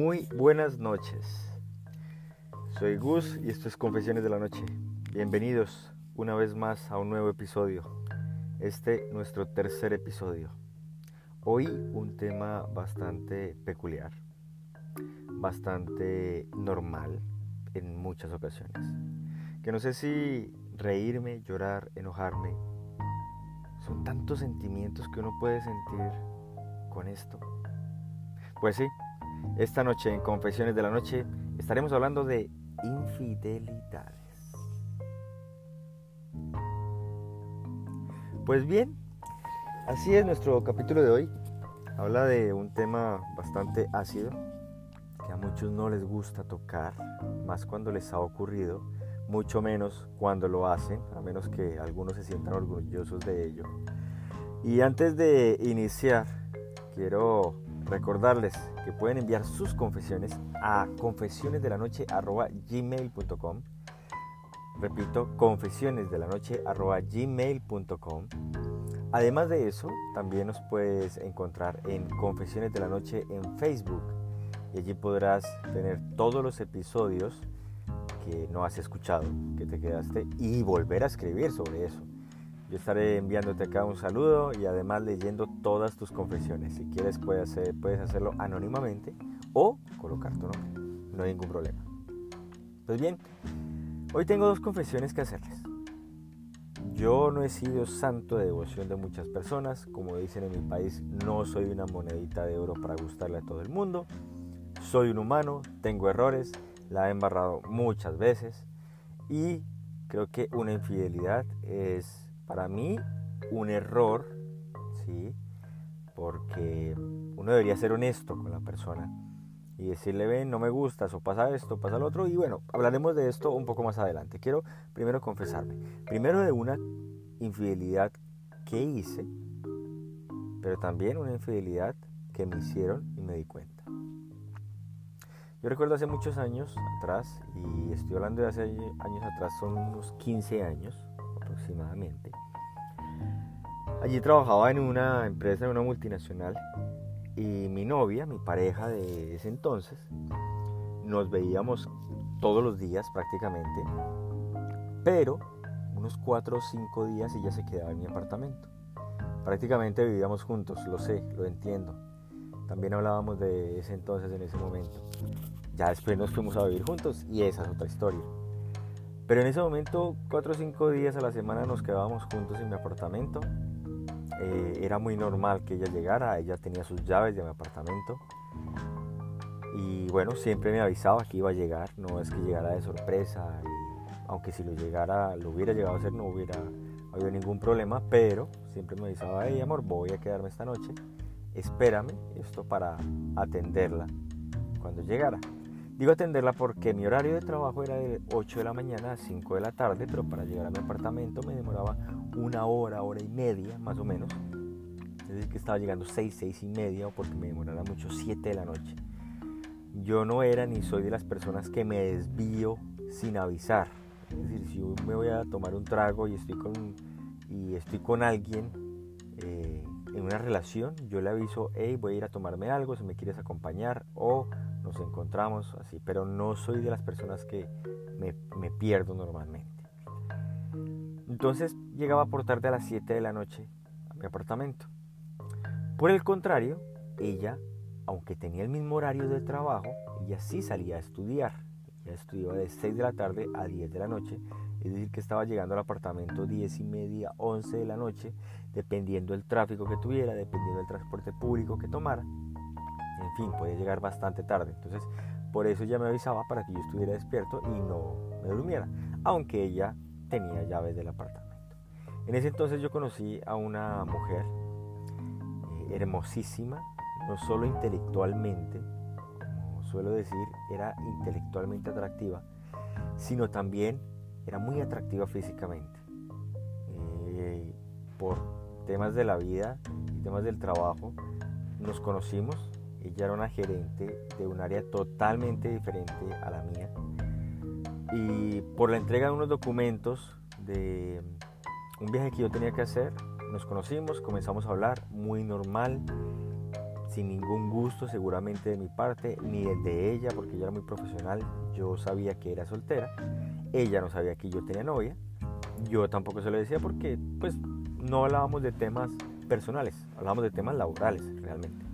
Muy buenas noches. Soy Gus y esto es Confesiones de la Noche. Bienvenidos una vez más a un nuevo episodio. Este nuestro tercer episodio. Hoy un tema bastante peculiar, bastante normal en muchas ocasiones. Que no sé si reírme, llorar, enojarme. Son tantos sentimientos que uno puede sentir con esto. Pues sí, esta noche en Confesiones de la Noche estaremos hablando de infidelidades. Pues bien, así es nuestro capítulo de hoy. Habla de un tema bastante ácido que a muchos no les gusta tocar, más cuando les ha ocurrido, mucho menos cuando lo hacen, a menos que algunos se sientan orgullosos de ello. Y antes de iniciar, quiero recordarles que pueden enviar sus confesiones a confesionesdelanoche.gmail.com Repito, confesionesdelanoche.gmail.com Además de eso, también nos puedes encontrar en Confesiones de la Noche en Facebook. Y allí podrás tener todos los episodios que no has escuchado, que te quedaste y volver a escribir sobre eso. Yo estaré enviándote acá un saludo y además leyendo todas tus confesiones. Si quieres puedes, puedes hacerlo anónimamente o colocar tu nombre. No hay ningún problema. Pues bien, hoy tengo dos confesiones que hacerles. Yo no he sido santo de devoción de muchas personas. Como dicen en mi país, no soy una monedita de oro para gustarle a todo el mundo. Soy un humano, tengo errores, la he embarrado muchas veces y creo que una infidelidad es para mí un error, ¿sí? Porque uno debería ser honesto con la persona y decirle, ven, no me gustas o pasa esto, pasa lo otro. Y bueno, hablaremos de esto un poco más adelante. Quiero primero confesarme. Primero de una infidelidad que hice, pero también una infidelidad que me hicieron y me di cuenta. Yo recuerdo hace muchos años atrás, y estoy hablando de hace años atrás, son unos 15 años aproximadamente. Allí trabajaba en una empresa, en una multinacional, y mi novia, mi pareja de ese entonces, nos veíamos todos los días prácticamente, pero unos 4 o 5 días ella se quedaba en mi apartamento. Prácticamente vivíamos juntos, lo sé, lo entiendo. También hablábamos de ese entonces, en ese momento. Ya después nos fuimos a vivir juntos y esa es otra historia. Pero en ese momento, cuatro o cinco días a la semana nos quedábamos juntos en mi apartamento. Eh, era muy normal que ella llegara, ella tenía sus llaves de mi apartamento. Y bueno, siempre me avisaba que iba a llegar, no es que llegara de sorpresa. aunque si lo llegara, lo hubiera llegado a hacer, no hubiera habido ningún problema, pero siempre me avisaba, hey amor, voy a quedarme esta noche, espérame, esto para atenderla cuando llegara. Digo atenderla porque mi horario de trabajo era de 8 de la mañana a 5 de la tarde, pero para llegar a mi apartamento me demoraba una hora, hora y media más o menos. Es decir, que estaba llegando 6, 6 y media o porque me demorara mucho 7 de la noche. Yo no era ni soy de las personas que me desvío sin avisar. Es decir, si me voy a tomar un trago y estoy con, y estoy con alguien eh, en una relación, yo le aviso, hey, voy a ir a tomarme algo, si me quieres acompañar o nos encontramos así, pero no soy de las personas que me, me pierdo normalmente. Entonces llegaba por tarde a las 7 de la noche a mi apartamento. Por el contrario, ella, aunque tenía el mismo horario de trabajo, ella sí salía a estudiar. Ella estudiaba de 6 de la tarde a 10 de la noche, es decir, que estaba llegando al apartamento 10 y media, 11 de la noche, dependiendo del tráfico que tuviera, dependiendo del transporte público que tomara en fin, puede llegar bastante tarde. Entonces, por eso ella me avisaba para que yo estuviera despierto y no me durmiera, aunque ella tenía llaves del apartamento. En ese entonces yo conocí a una mujer eh, hermosísima, no solo intelectualmente, como suelo decir, era intelectualmente atractiva, sino también era muy atractiva físicamente. Eh, por temas de la vida y temas del trabajo, nos conocimos ella era una gerente de un área totalmente diferente a la mía. Y por la entrega de unos documentos de un viaje que yo tenía que hacer, nos conocimos, comenzamos a hablar, muy normal, sin ningún gusto seguramente de mi parte, ni el de ella, porque yo era muy profesional, yo sabía que era soltera, ella no sabía que yo tenía novia, yo tampoco se lo decía porque pues no hablábamos de temas personales, hablábamos de temas laborales realmente.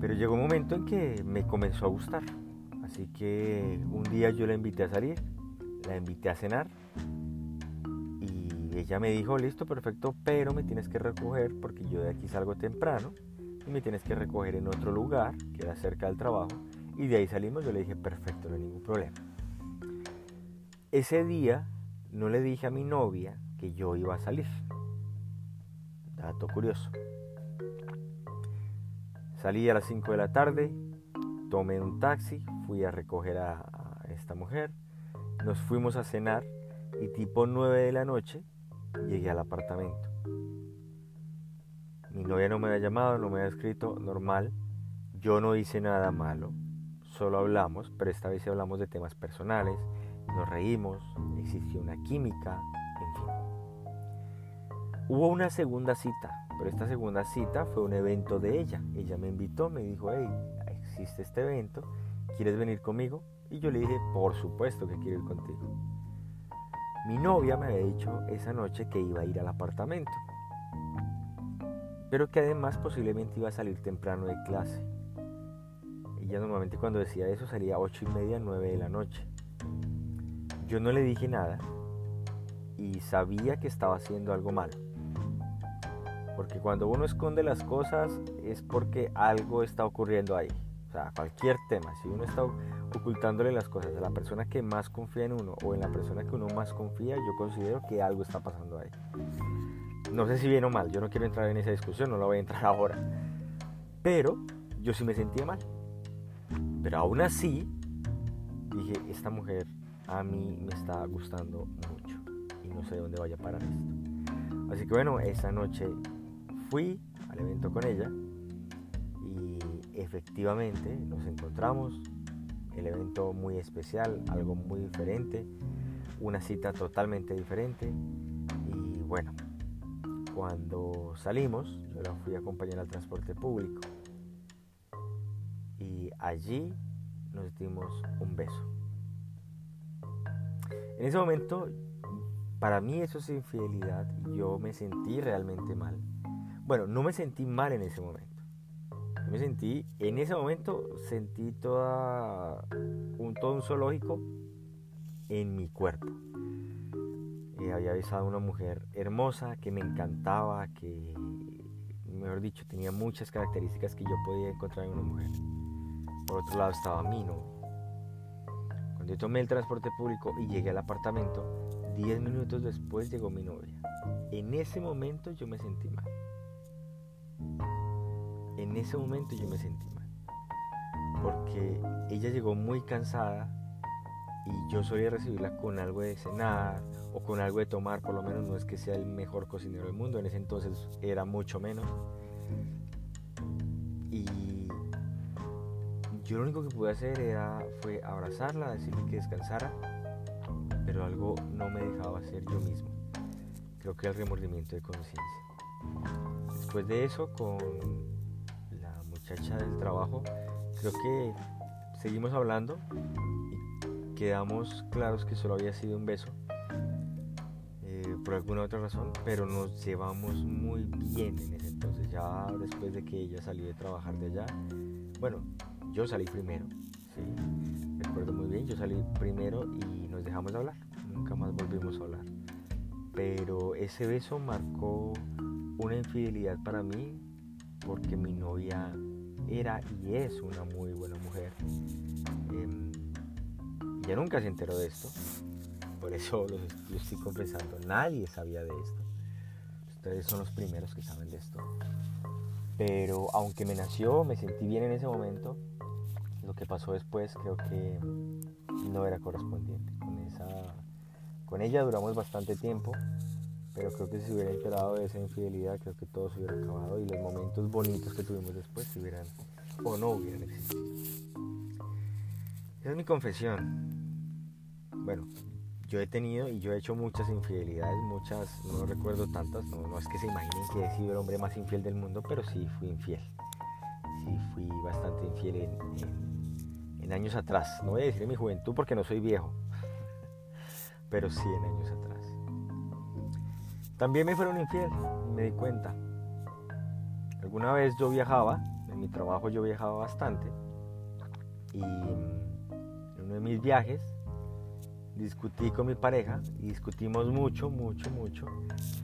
Pero llegó un momento en que me comenzó a gustar, así que un día yo la invité a salir, la invité a cenar y ella me dijo, listo, perfecto, pero me tienes que recoger porque yo de aquí salgo temprano y me tienes que recoger en otro lugar que era cerca del trabajo y de ahí salimos, yo le dije, perfecto, no hay ningún problema. Ese día no le dije a mi novia que yo iba a salir. Dato curioso. Salí a las 5 de la tarde, tomé un taxi, fui a recoger a, esta mujer, nos fuimos a cenar y tipo 9 de la noche llegué al apartamento. Mi novia no me había llamado, no me había escrito, normal. Yo no hice nada malo, solo hablamos, pero esta vez hablamos de temas personales, nos reímos, existió una química, en fin. Hubo una segunda cita, pero esta segunda cita fue un evento de ella. Ella me invitó, me dijo, hey, existe este evento, ¿quieres venir conmigo? Y yo le dije, por supuesto que quiero ir contigo. Mi novia me había dicho esa noche que iba a ir al apartamento, pero que además posiblemente iba a salir temprano de clase. Ella normalmente cuando decía eso salía a 8 y media, 9 de la noche. Yo no le dije nada y sabía que estaba haciendo algo malo. Porque cuando uno esconde las cosas es porque algo está ocurriendo ahí. O sea, cualquier tema. Si uno está ocultándole las cosas a la persona que más confía en uno o en la persona que uno más confía, yo considero que algo está pasando ahí. No sé si bien o mal, yo no quiero entrar en esa discusión, no la voy a entrar ahora. Pero yo sí me sentía mal. Pero aún así, dije, esta mujer a mí me está gustando mucho y no sé dónde vaya a parar esto. Así que bueno, esa noche fui al evento con ella y efectivamente nos encontramos. El evento muy especial, algo muy diferente, una cita totalmente diferente y bueno, cuando salimos yo la fui a acompañar al transporte público y allí nos dimos un beso. En ese momento, para mí eso es infidelidad yo me sentí realmente mal. Bueno, no me sentí mal en ese momento. Me sentí, en ese momento sentí toda un, todo un zoológico en mi cuerpo. Eh, había besado a una mujer hermosa que me encantaba, que, mejor dicho, tenía muchas características que yo podía encontrar en una mujer. Por otro lado estaba mi ¿no? yo tomé el transporte público y llegué al apartamento, 10 minutos después llegó mi novia. En ese momento yo me sentí mal. En ese momento yo me sentí mal. Porque ella llegó muy cansada y yo solía recibirla con algo de cenar o con algo de tomar, por lo menos no es que sea el mejor cocinero del mundo, en ese entonces era mucho menos. Yo lo único que pude hacer era, fue abrazarla, decirle que descansara, pero algo no me dejaba hacer yo mismo. Creo que el remordimiento de conciencia. Después de eso, con muchacha del trabajo, creo que seguimos hablando y quedamos claros que solo había sido un beso eh, por alguna otra razón, pero nos llevamos muy bien en ese entonces. Ya después de que ella salió de trabajar de allá, bueno, yo salí primero, ¿sí? recuerdo muy bien, yo salí primero y nos dejamos de hablar, nunca más volvimos a hablar. Pero ese beso marcó una infidelidad para mí porque mi novia era y es una muy buena mujer. Eh, nunca se enteró de esto, por eso lo, estoy confesando, nadie sabía de esto. Ustedes son los primeros que saben de esto. Pero aunque me nació, me sentí bien en ese momento, lo que pasó después creo que no era correspondiente. Con, con ella duramos bastante tiempo, pero creo que si se hubiera enterado de esa infidelidad, creo que todo se hubiera acabado y los momentos bonitos que tuvimos después se hubieran o no hubieran existido. Esa es mi confesión. Bueno, yo he tenido y yo he hecho muchas infidelidades, muchas, no recuerdo tantas, no, es que se imaginen que he sido el hombre más infiel del mundo, pero sí fui infiel. Sí fui bastante infiel en, en años atrás. No voy a decir en mi juventud porque no soy viejo, pero sí en años atrás. También me fueron infiel, me di cuenta. Alguna vez yo viajaba, en mi trabajo yo viajaba bastante, y en uno de mis viajes discutí con mi pareja y discutimos mucho, mucho, mucho.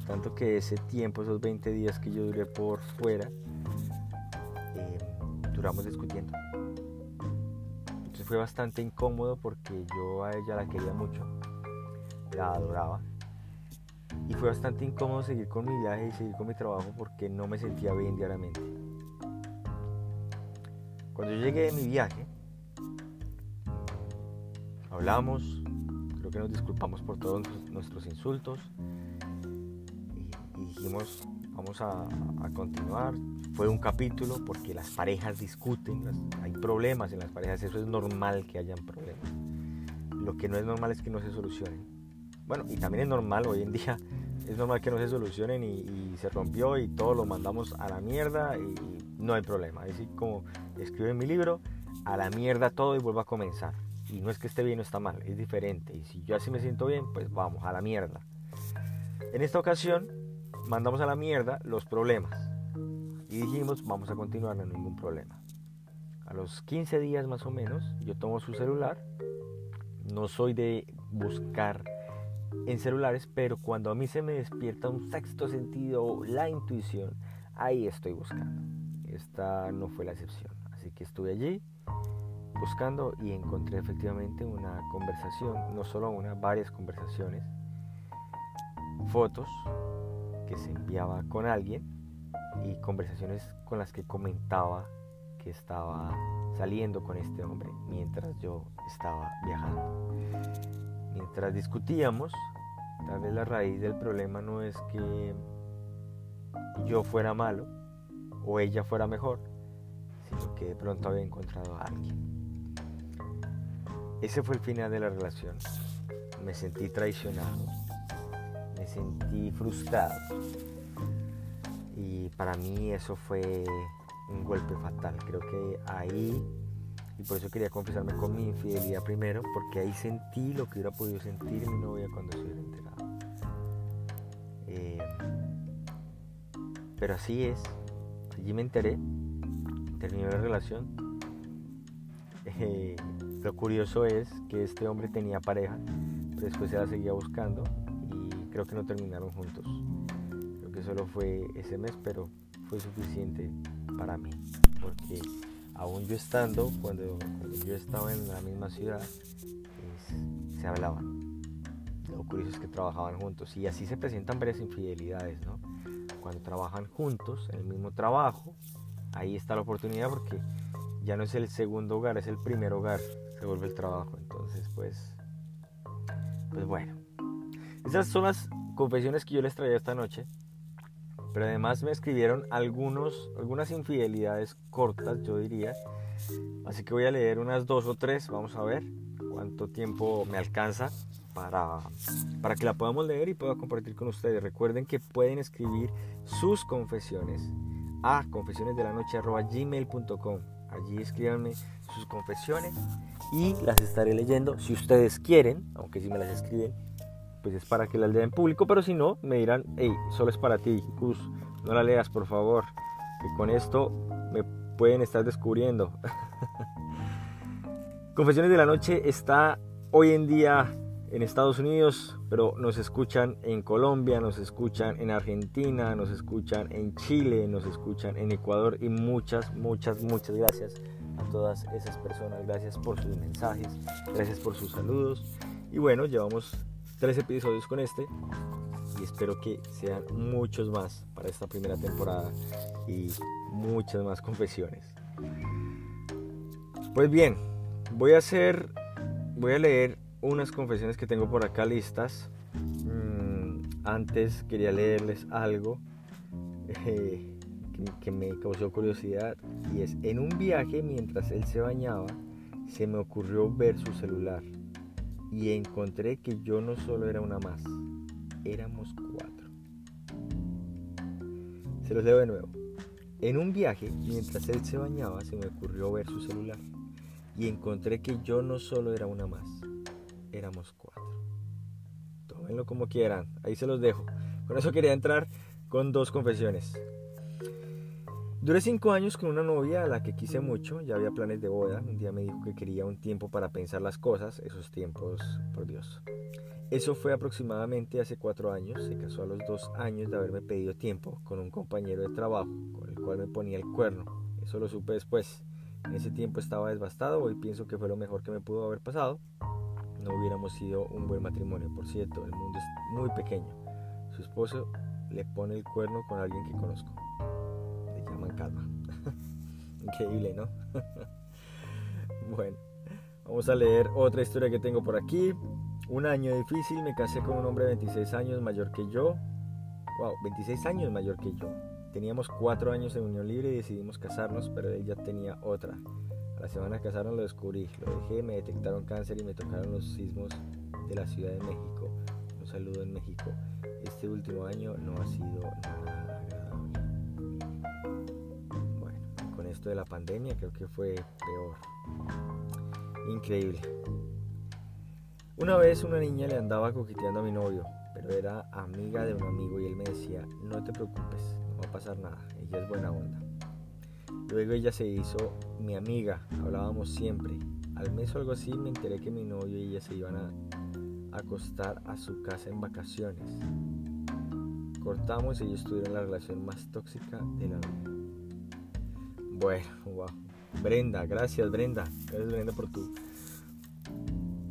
Tanto que ese tiempo, esos 20 días que yo duré por fuera, eh, duramos discutiendo. Entonces fue bastante incómodo porque yo a ella la quería mucho, la adoraba. Y fue bastante incómodo seguir con mi viaje y seguir con mi trabajo porque no me sentía bien diariamente. Cuando yo llegué de mi viaje, hablamos, que nos disculpamos por todos nuestros insultos y, dijimos vamos a, continuar. Fue un capítulo porque las parejas discuten, hay problemas en las parejas, eso es normal que hayan problemas. Lo que no es normal es que no se solucionen. Bueno, y también es normal hoy en día, es normal que no se solucionen y, se rompió y todos lo mandamos a la mierda y, no hay problema. Es decir, como escribe en mi libro, a la mierda todo y vuelvo a comenzar. Y no es que esté bien o está mal, es diferente. Y si yo así me siento bien, pues vamos, a la mierda. En esta ocasión, mandamos a la mierda los problemas. Y dijimos, vamos a continuar, no hay ningún problema. A los 15 días más o menos, yo tomo su celular. No soy de buscar en celulares, pero cuando a mí se me despierta un sexto sentido, la intuición, ahí estoy buscando. Esta no fue la excepción. Así que estuve allí buscando y encontré efectivamente una conversación, no solo una, varias conversaciones, fotos que se enviaba con alguien y conversaciones con las que comentaba que estaba saliendo con este hombre mientras yo estaba viajando. Mientras discutíamos, tal vez la raíz del problema no es que yo fuera malo o ella fuera mejor, sino que de pronto había encontrado a alguien. Ese fue el final de la relación. Me sentí traicionado, me sentí frustrado. Y para mí eso fue un golpe fatal. Creo que ahí, y por eso quería confesarme con mi infidelidad primero, porque ahí sentí lo que hubiera podido sentir mi novia cuando se hubiera enterado. Eh, pero así es. Allí me enteré, terminó la relación. Eh, lo curioso es que este hombre tenía pareja, después se la seguía buscando y creo que no terminaron juntos. Creo que solo fue ese mes, pero fue suficiente para mí, porque aún yo estando, cuando, yo estaba en la misma ciudad, se hablaban. Lo curioso es que trabajaban juntos y así se presentan varias infidelidades, ¿no? Cuando trabajan juntos en el mismo trabajo, ahí está la oportunidad porque ya no es el segundo hogar, es el primer hogar se vuelve el trabajo. Entonces, pues, pues bueno. Esas son las confesiones que yo les traía esta noche. Pero además me escribieron algunos, algunas infidelidades cortas, yo diría. Así que voy a leer unas dos o tres. Vamos a ver cuánto tiempo me alcanza para, para que la podamos leer y pueda compartir con ustedes. Recuerden que pueden escribir sus confesiones a confesionesdelanoche.gmail.com Allí escríbanme sus confesiones y las estaré leyendo si ustedes quieren, aunque si me las escriben, pues es para que las lea en público, pero si no, me dirán, hey, solo es para ti, Gus, no la leas, por favor, que con esto me pueden estar descubriendo. Confesiones de la Noche está hoy en día en Estados Unidos, pero nos escuchan en Colombia, nos escuchan en Argentina, nos escuchan en Chile, nos escuchan en Ecuador y muchas, muchas, muchas gracias a todas esas personas. Gracias por sus mensajes, gracias por sus saludos. Y bueno, llevamos tres episodios con este y espero que sean muchos más para esta primera temporada y muchas más confesiones. Pues bien, voy a hacer, voy a leer unas confesiones que tengo por acá listas. Mm, antes quería leerles algo eh, que, me causó curiosidad y es, en un viaje mientras él se bañaba, se me ocurrió ver su celular y encontré que yo no solo era una más, éramos cuatro. Se los leo de nuevo. En un viaje, mientras él se bañaba, se me ocurrió ver su celular y encontré que yo no solo era una más, éramos cuatro. Tómenlo como quieran, ahí se los dejo. Con eso quería entrar con dos confesiones. Duré cinco años con una novia a la que quise mucho, ya había planes de boda. Un día me dijo que quería un tiempo para pensar las cosas, esos tiempos, por Dios. Eso fue aproximadamente hace cuatro años, se casó a los dos años de haberme pedido tiempo con un compañero de trabajo con el cual me ponía el cuerno. Eso lo supe después. En ese tiempo estaba devastado, hoy pienso que fue lo mejor que me pudo haber pasado. No hubiéramos sido un buen matrimonio, por cierto, el mundo es muy pequeño. Su esposo le pone el cuerno con alguien que conozco calma. Increíble, ¿no? bueno, vamos a leer otra historia que tengo por aquí. Un año difícil, me casé con un hombre de 26 años mayor que yo. Wow, 26 años mayor que yo. Teníamos 4 años en unión libre y decidimos casarnos, pero él ya tenía otra. A la semana de casarnos lo descubrí, lo dejé, me detectaron cáncer y me tocaron los sismos de la Ciudad de México. Un saludo en México. Este último año no ha sido nada esto de la pandemia, creo que fue peor. Increíble. Una vez una niña le andaba coqueteando a mi novio, pero era amiga de un amigo y él me decía, no te preocupes, no va a pasar nada, ella es buena onda. Luego ella se hizo mi amiga, hablábamos siempre. Al mes o algo así me enteré que mi novio y ella se iban a acostar a su casa en vacaciones. Cortamos y ellos tuvieron la relación más tóxica de la vida. Bueno, wow. Brenda, gracias Brenda. Gracias Brenda por tu,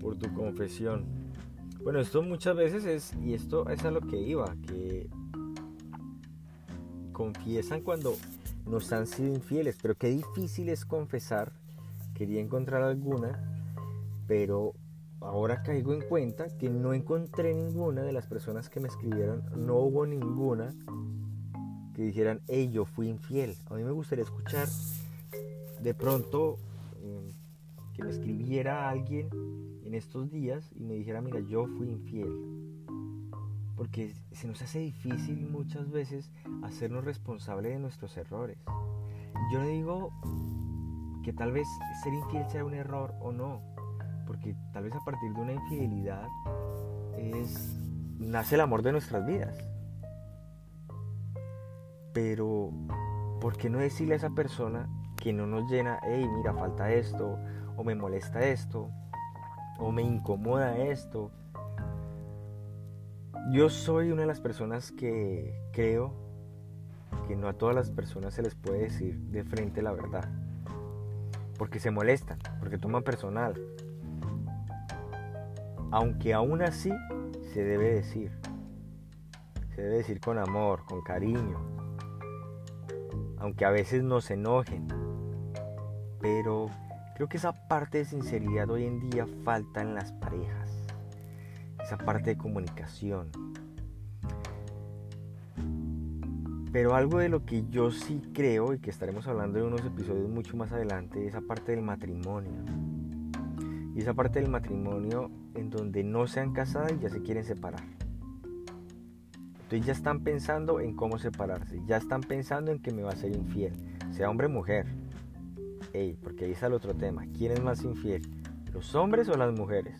por tu confesión. Bueno, esto muchas veces es, y esto es a lo que iba, que confiesan cuando nos han sido infieles, pero qué difícil es confesar. Quería encontrar alguna, pero ahora caigo en cuenta que no encontré ninguna de las personas que me escribieron, no hubo ninguna que dijeran, hey, yo fui infiel. A mí me gustaría escuchar de pronto eh, que me escribiera alguien en estos días y me dijera, mira, yo fui infiel. Porque se nos hace difícil muchas veces hacernos responsables de nuestros errores. Yo no digo que tal vez ser infiel sea un error o no, porque tal vez a partir de una infidelidad es nace el amor de nuestras vidas. Pero, ¿por qué no decirle a esa persona que no nos llena, hey, mira, falta esto, o me molesta esto, o me incomoda esto? Yo soy una de las personas que creo que no a todas las personas se les puede decir de frente la verdad. Porque se molestan, porque toman personal. Aunque aún así se debe decir. Se debe decir con amor, con cariño, aunque a veces nos enojen. Pero creo que esa parte de sinceridad hoy en día falta en las parejas. Esa parte de comunicación. Pero algo de lo que yo sí creo y que estaremos hablando en unos episodios mucho más adelante, es esa parte del matrimonio. Y esa parte del matrimonio en donde no se han casado y ya se quieren separar. Entonces ya están pensando en cómo separarse, ya están pensando en que me va a ser infiel, sea hombre o mujer. Ey, porque ahí está el otro tema. ¿Quién es más infiel? ¿Los hombres o las mujeres?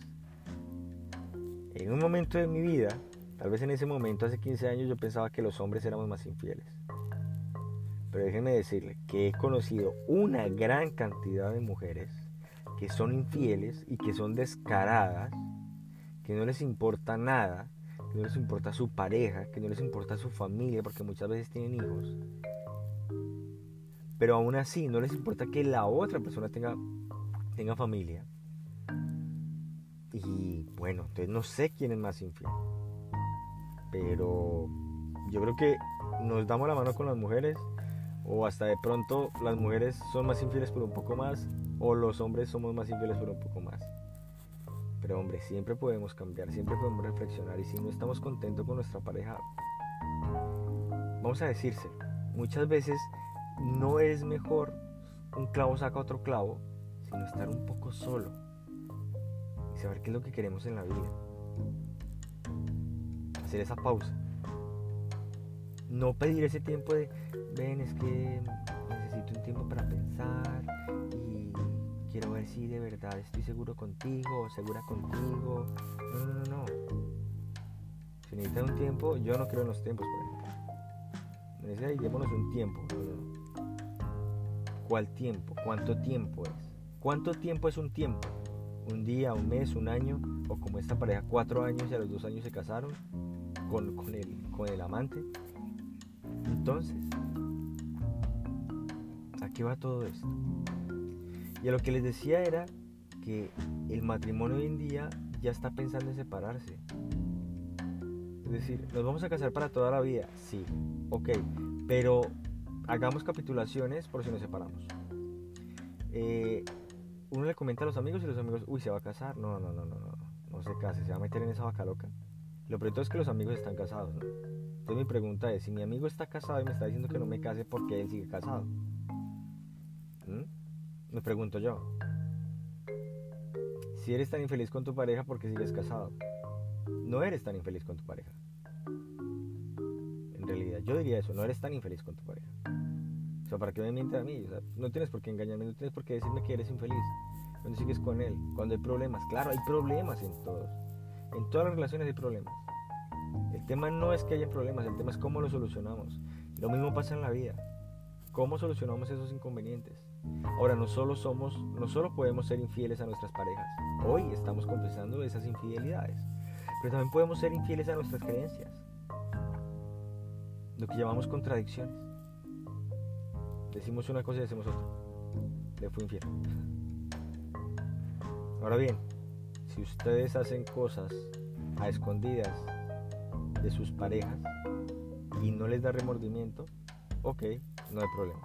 En un momento de mi vida, tal vez en ese momento, hace 15 años, yo pensaba que los hombres éramos más infieles. Pero déjenme decirle que he conocido una gran cantidad de mujeres que son infieles y que son descaradas, que no les importa nada, que no les importa su pareja, que no les importa su familia, porque muchas veces tienen hijos. Pero aún así no les importa que la otra persona tenga, tenga familia. Y bueno, entonces no sé quién es más infiel. Pero yo creo que nos damos la mano con las mujeres o hasta de pronto las mujeres son más infieles por un poco más o los hombres somos más infieles por un poco más. Pero hombre, siempre podemos cambiar, siempre podemos reflexionar y si no estamos contentos con nuestra pareja, vamos a decirse, muchas veces no es mejor un clavo saca otro clavo, sino estar un poco solo. saber qué es lo que queremos en la vida. Hacer esa pausa. No pedir ese tiempo de, ven, es que necesito un tiempo para pensar y quiero ver si de verdad estoy seguro contigo segura contigo. No, no, no, no. Si necesitas un tiempo, yo no creo en los tiempos, por ejemplo. Necesitamos un tiempo. ¿Cuál tiempo? ¿Cuánto tiempo es? ¿Cuánto tiempo es un tiempo? ¿Un día, un mes, un año? ¿O como esta pareja, cuatro años y a los dos años se casaron con, con, el, con el amante? Entonces, ¿a qué va todo esto? Y a lo que les decía era que el matrimonio hoy en día ya está pensando en separarse. Es decir, ¿nos vamos a casar para toda la vida? Sí, ok, pero hagamos capitulaciones por si nos separamos. Eh, uno le comenta a los amigos y los amigos, uy, se va a casar. No, no, no, no, no, no se case, se va a meter en esa vaca loca. Lo peor es que los amigos están casados, ¿no? Entonces mi pregunta es, si mi amigo está casado y me está diciendo que no me case, ¿por qué él sigue casado? ¿Mm? Me pregunto yo. Si eres tan infeliz con tu pareja, ¿por qué sigues casado? No eres tan infeliz con tu pareja. En realidad, yo diría eso, no eres tan infeliz con tu pareja. O sea, ¿para qué me mientes a mí? No tienes por qué engañarme, no tienes por qué decirme que eres infeliz. Cuando sigues con él, cuando hay problemas. Claro, hay problemas en todos. En todas las relaciones hay problemas. El tema no es que haya problemas, el tema es cómo lo solucionamos. Lo mismo pasa en la vida. ¿Cómo solucionamos esos inconvenientes? Ahora, no solo somos, no solo podemos ser infieles a nuestras parejas. Hoy estamos confesando esas infidelidades. Pero también podemos ser infieles a nuestras creencias. Lo que llamamos contradicciones. Decimos una cosa y decimos otra. Le fui infiel. Ahora bien, si ustedes hacen cosas a escondidas de sus parejas y no les da remordimiento, ok, no hay problema.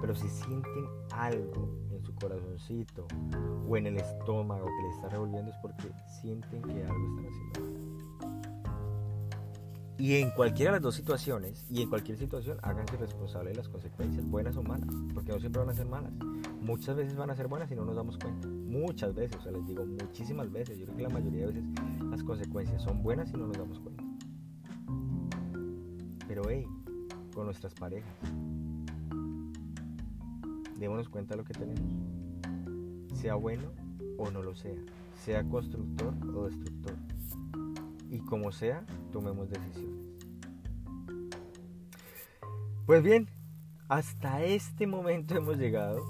Pero si sienten algo en su corazoncito o en el estómago que les está revolviendo es porque sienten que algo están haciendo Y en cualquiera de las dos situaciones, y en cualquier situación, háganse responsables de las consecuencias, buenas o malas, porque no siempre van a ser malas. Muchas veces van a ser buenas y no nos damos cuenta. Muchas veces, o sea, les digo muchísimas veces. Yo creo que la mayoría de veces las consecuencias son buenas y no nos damos cuenta. Pero hey, con nuestras parejas, démonos cuenta de lo que tenemos. Sea bueno o no lo sea. Sea constructor o destructor. Y como sea, tomemos decisiones. Pues bien, hasta este momento hemos llegado.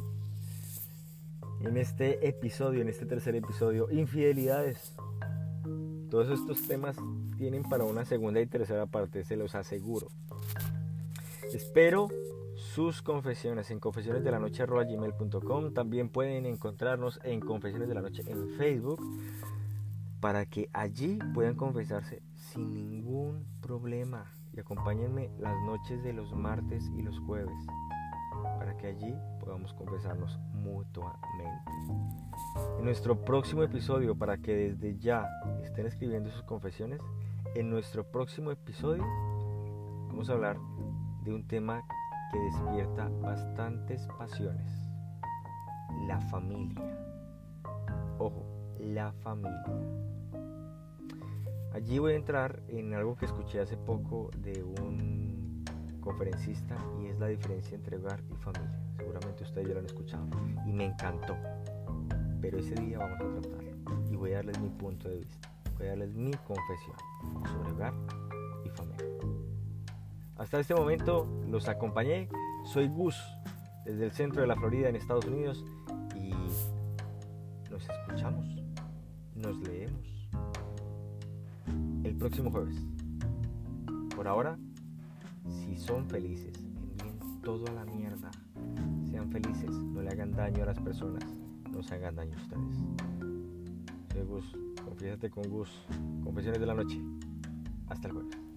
En este episodio, en este tercer episodio, infidelidades. Todos estos temas tienen para una segunda y tercera parte, se los aseguro. Espero sus confesiones en confesionesdelanoche.gmail.com También pueden encontrarnos en Confesiones de la Noche en Facebook para que allí puedan confesarse sin ningún problema. Y acompáñenme las noches de los martes y los jueves para que allí podamos confesarnos mutuamente. En nuestro próximo episodio, para que desde ya estén escribiendo sus confesiones, en nuestro próximo episodio vamos a hablar de un tema que despierta bastantes pasiones. La familia. Ojo, la familia. Allí voy a entrar en algo que escuché hace poco de un conferencista y es la diferencia entre hogar y familia. Seguramente ustedes ya lo han escuchado y me encantó. Pero ese día vamos a tratarlo y voy a darles mi punto de vista. Voy a darles mi confesión sobre hogar y familia. Hasta este momento los acompañé. Soy Gus desde el centro de la Florida en Estados Unidos y nos escuchamos, nos leemos el próximo jueves. Por ahora, si son felices, envíen todo a la mierda. Sean felices, no le hagan daño a las personas, no se hagan daño a ustedes. Soy Gus, confiésate con Gus, confesiones de la noche. Hasta el jueves.